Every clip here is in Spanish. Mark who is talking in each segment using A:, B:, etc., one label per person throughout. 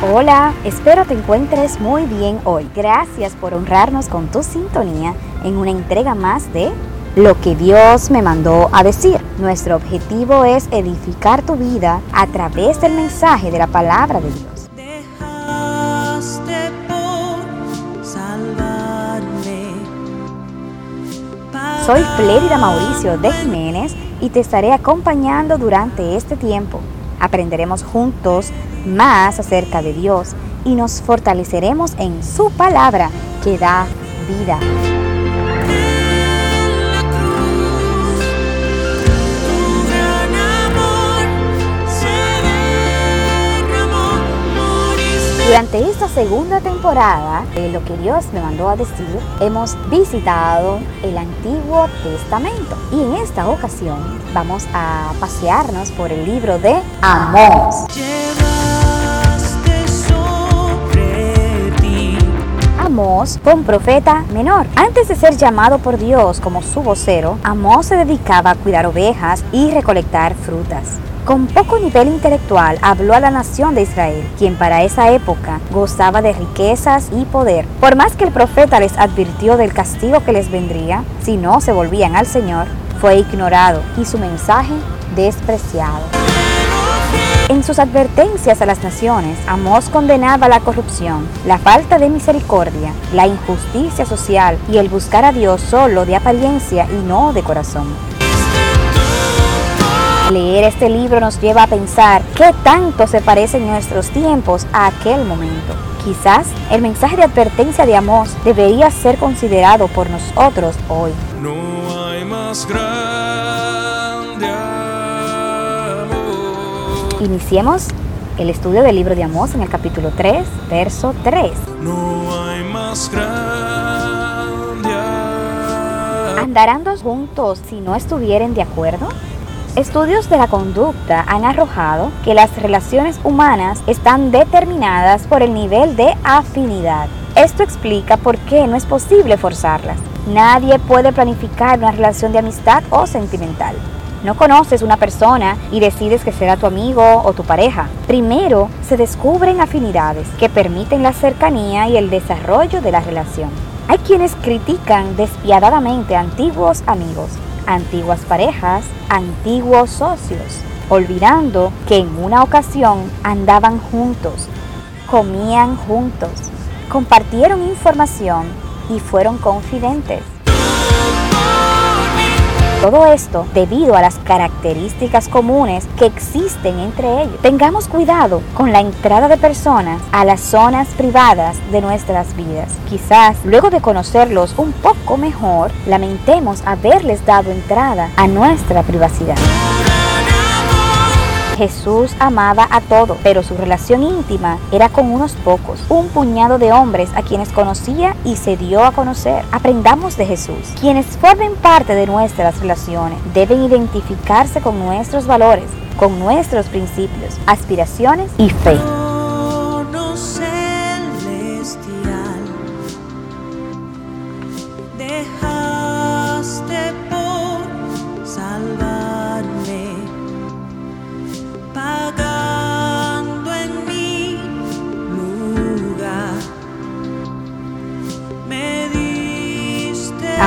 A: Hola, espero te encuentres muy bien hoy. Gracias por honrarnos con tu sintonía en una entrega más de Lo que Dios me mandó a decir. Nuestro objetivo es edificar tu vida a través del mensaje de la palabra de Dios. Soy Flérida Mauricio de Jiménez y te estaré acompañando durante este tiempo. Aprenderemos juntos más acerca de Dios y nos fortaleceremos en su palabra que da vida. Durante esta segunda temporada de Lo que Dios me mandó a decir, hemos visitado el Antiguo Testamento. Y en esta ocasión vamos a pasearnos por el libro de Amós. Amós fue un profeta menor. Antes de ser llamado por Dios como su vocero, Amós se dedicaba a cuidar ovejas y recolectar frutas. Con poco nivel intelectual habló a la nación de Israel, quien para esa época gozaba de riquezas y poder. Por más que el profeta les advirtió del castigo que les vendría si no se volvían al Señor, fue ignorado y su mensaje despreciado. En sus advertencias a las naciones, Amós condenaba la corrupción, la falta de misericordia, la injusticia social y el buscar a Dios solo de apariencia y no de corazón. Leer este libro nos lleva a pensar qué tanto se parecen nuestros tiempos a aquel momento. Quizás el mensaje de advertencia de Amós debería ser considerado por nosotros hoy. No hay más grande Iniciemos el estudio del libro de Amós en el capítulo 3, verso 3. No hay más grande. ¿Andarán dos juntos si no estuvieren de acuerdo? Estudios de la conducta han arrojado que las relaciones humanas están determinadas por el nivel de afinidad. Esto explica por qué no es posible forzarlas. Nadie puede planificar una relación de amistad o sentimental. No conoces una persona y decides que será tu amigo o tu pareja. Primero se descubren afinidades que permiten la cercanía y el desarrollo de la relación. Hay quienes critican despiadadamente antiguos amigos antiguas parejas, antiguos socios, olvidando que en una ocasión andaban juntos, comían juntos, compartieron información y fueron confidentes. Todo esto debido a las características comunes que existen entre ellos. Tengamos cuidado con la entrada de personas a las zonas privadas de nuestras vidas. Quizás luego de conocerlos un poco mejor, lamentemos haberles dado entrada a nuestra privacidad. Jesús amaba a todos, pero su relación íntima era con unos pocos, un puñado de hombres a quienes conocía y se dio a conocer. Aprendamos de Jesús. Quienes formen parte de nuestras relaciones deben identificarse con nuestros valores, con nuestros principios, aspiraciones y fe.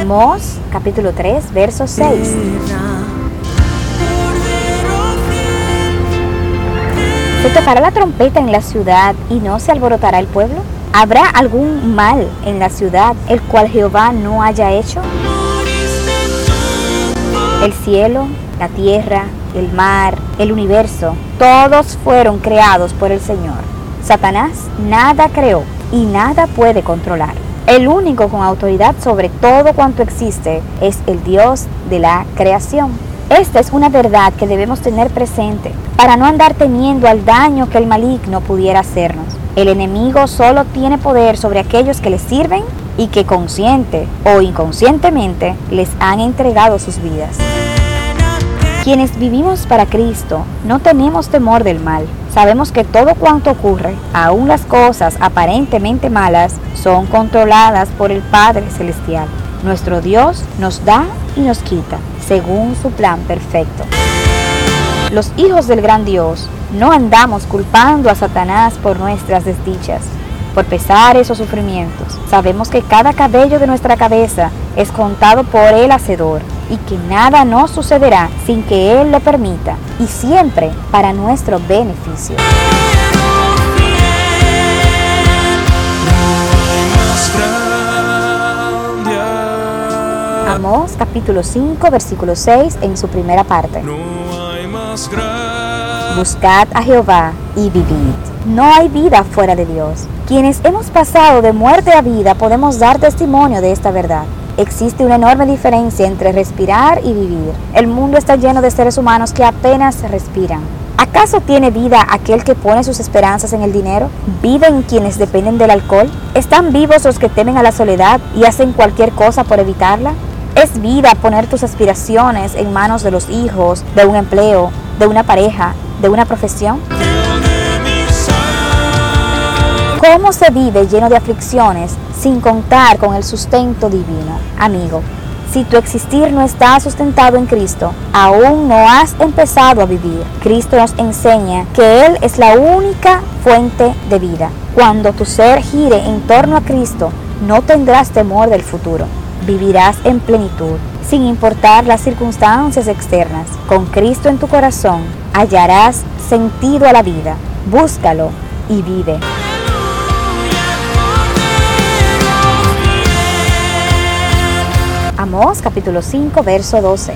A: Amós capítulo 3, verso 6. ¿Se tocará la trompeta en la ciudad y no se alborotará el pueblo? ¿Habrá algún mal en la ciudad el cual Jehová no haya hecho? El cielo, la tierra, el mar, el universo, todos fueron creados por el Señor. Satanás nada creó y nada puede controlar. El único con autoridad sobre todo cuanto existe es el Dios de la creación. Esta es una verdad que debemos tener presente para no andar temiendo al daño que el maligno pudiera hacernos. El enemigo solo tiene poder sobre aquellos que le sirven y que consciente o inconscientemente les han entregado sus vidas. Quienes vivimos para Cristo no tenemos temor del mal. Sabemos que todo cuanto ocurre, aun las cosas aparentemente malas, son controladas por el Padre Celestial. Nuestro Dios nos da y nos quita, según su plan perfecto. Los hijos del gran Dios no andamos culpando a Satanás por nuestras desdichas, por pesares o sufrimientos. Sabemos que cada cabello de nuestra cabeza es contado por el Hacedor y que nada nos sucederá sin que Él lo permita y siempre para nuestro beneficio. Amós capítulo 5 versículo 6 en su primera parte. Buscad a Jehová y vivid. No hay vida fuera de Dios. Quienes hemos pasado de muerte a vida podemos dar testimonio de esta verdad. Existe una enorme diferencia entre respirar y vivir. El mundo está lleno de seres humanos que apenas respiran. ¿Acaso tiene vida aquel que pone sus esperanzas en el dinero? ¿Viven quienes dependen del alcohol? ¿Están vivos los que temen a la soledad y hacen cualquier cosa por evitarla? ¿Es vida poner tus aspiraciones en manos de los hijos, de un empleo, de una pareja, de una profesión? ¿Cómo se vive lleno de aflicciones sin contar con el sustento divino? Amigo, si tu existir no está sustentado en Cristo, aún no has empezado a vivir. Cristo nos enseña que Él es la única fuente de vida. Cuando tu ser gire en torno a Cristo, no tendrás temor del futuro. Vivirás en plenitud, sin importar las circunstancias externas. Con Cristo en tu corazón, hallarás sentido a la vida. Búscalo y vive. Capítulo 5, verso 12.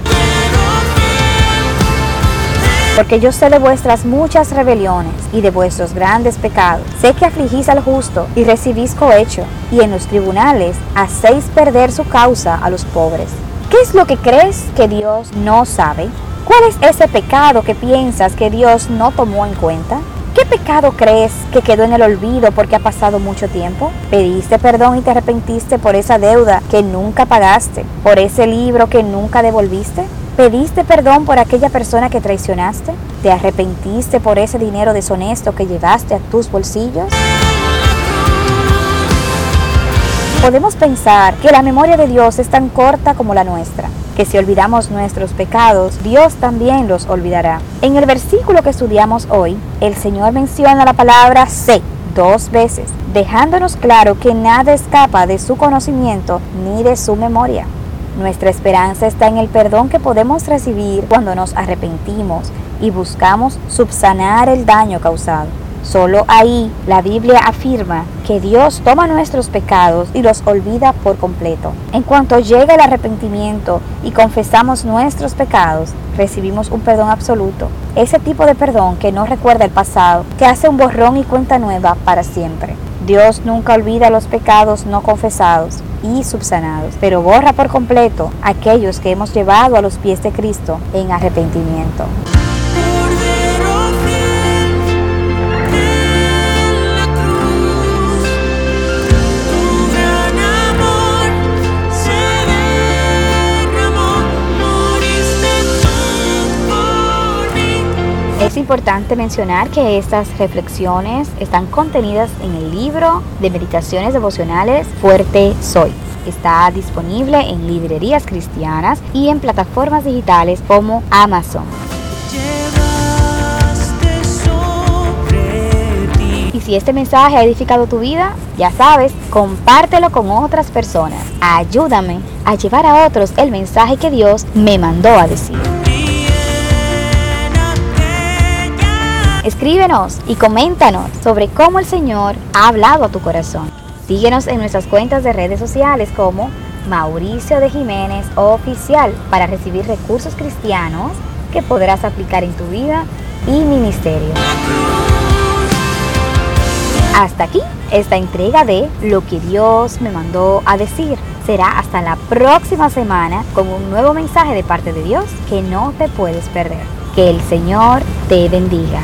A: Porque yo sé de vuestras muchas rebeliones y de vuestros grandes pecados. Sé que afligís al justo y recibís cohecho, y en los tribunales hacéis perder su causa a los pobres. ¿Qué es lo que crees que Dios no sabe? ¿Cuál es ese pecado que piensas que Dios no tomó en cuenta? ¿Qué pecado crees que quedó en el olvido porque ha pasado mucho tiempo? ¿Pediste perdón y te arrepentiste por esa deuda que nunca pagaste? ¿Por ese libro que nunca devolviste? ¿Pediste perdón por aquella persona que traicionaste? ¿Te arrepentiste por ese dinero deshonesto que llevaste a tus bolsillos? Podemos pensar que la memoria de Dios es tan corta como la nuestra, que si olvidamos nuestros pecados, Dios también los olvidará. En el versículo que estudiamos hoy, el Señor menciona la palabra sé dos veces, dejándonos claro que nada escapa de su conocimiento ni de su memoria. Nuestra esperanza está en el perdón que podemos recibir cuando nos arrepentimos y buscamos subsanar el daño causado. Solo ahí la Biblia afirma que Dios toma nuestros pecados y los olvida por completo. En cuanto llega el arrepentimiento y confesamos nuestros pecados, recibimos un perdón absoluto. Ese tipo de perdón que no recuerda el pasado, que hace un borrón y cuenta nueva para siempre. Dios nunca olvida los pecados no confesados y subsanados, pero borra por completo aquellos que hemos llevado a los pies de Cristo en arrepentimiento. Es importante mencionar que estas reflexiones están contenidas en el libro de meditaciones devocionales Fuerte Soy. Está disponible en librerías cristianas y en plataformas digitales como Amazon. Y si este mensaje ha edificado tu vida, ya sabes, compártelo con otras personas. Ayúdame a llevar a otros el mensaje que Dios me mandó a decir. Escríbenos y coméntanos sobre cómo el Señor ha hablado a tu corazón. Síguenos en nuestras cuentas de redes sociales como Mauricio de Jiménez Oficial para recibir recursos cristianos que podrás aplicar en tu vida y ministerio. Hasta aquí esta entrega de Lo que Dios me mandó a decir. Será hasta la próxima semana con un nuevo mensaje de parte de Dios que no te puedes perder. Que el Señor te bendiga.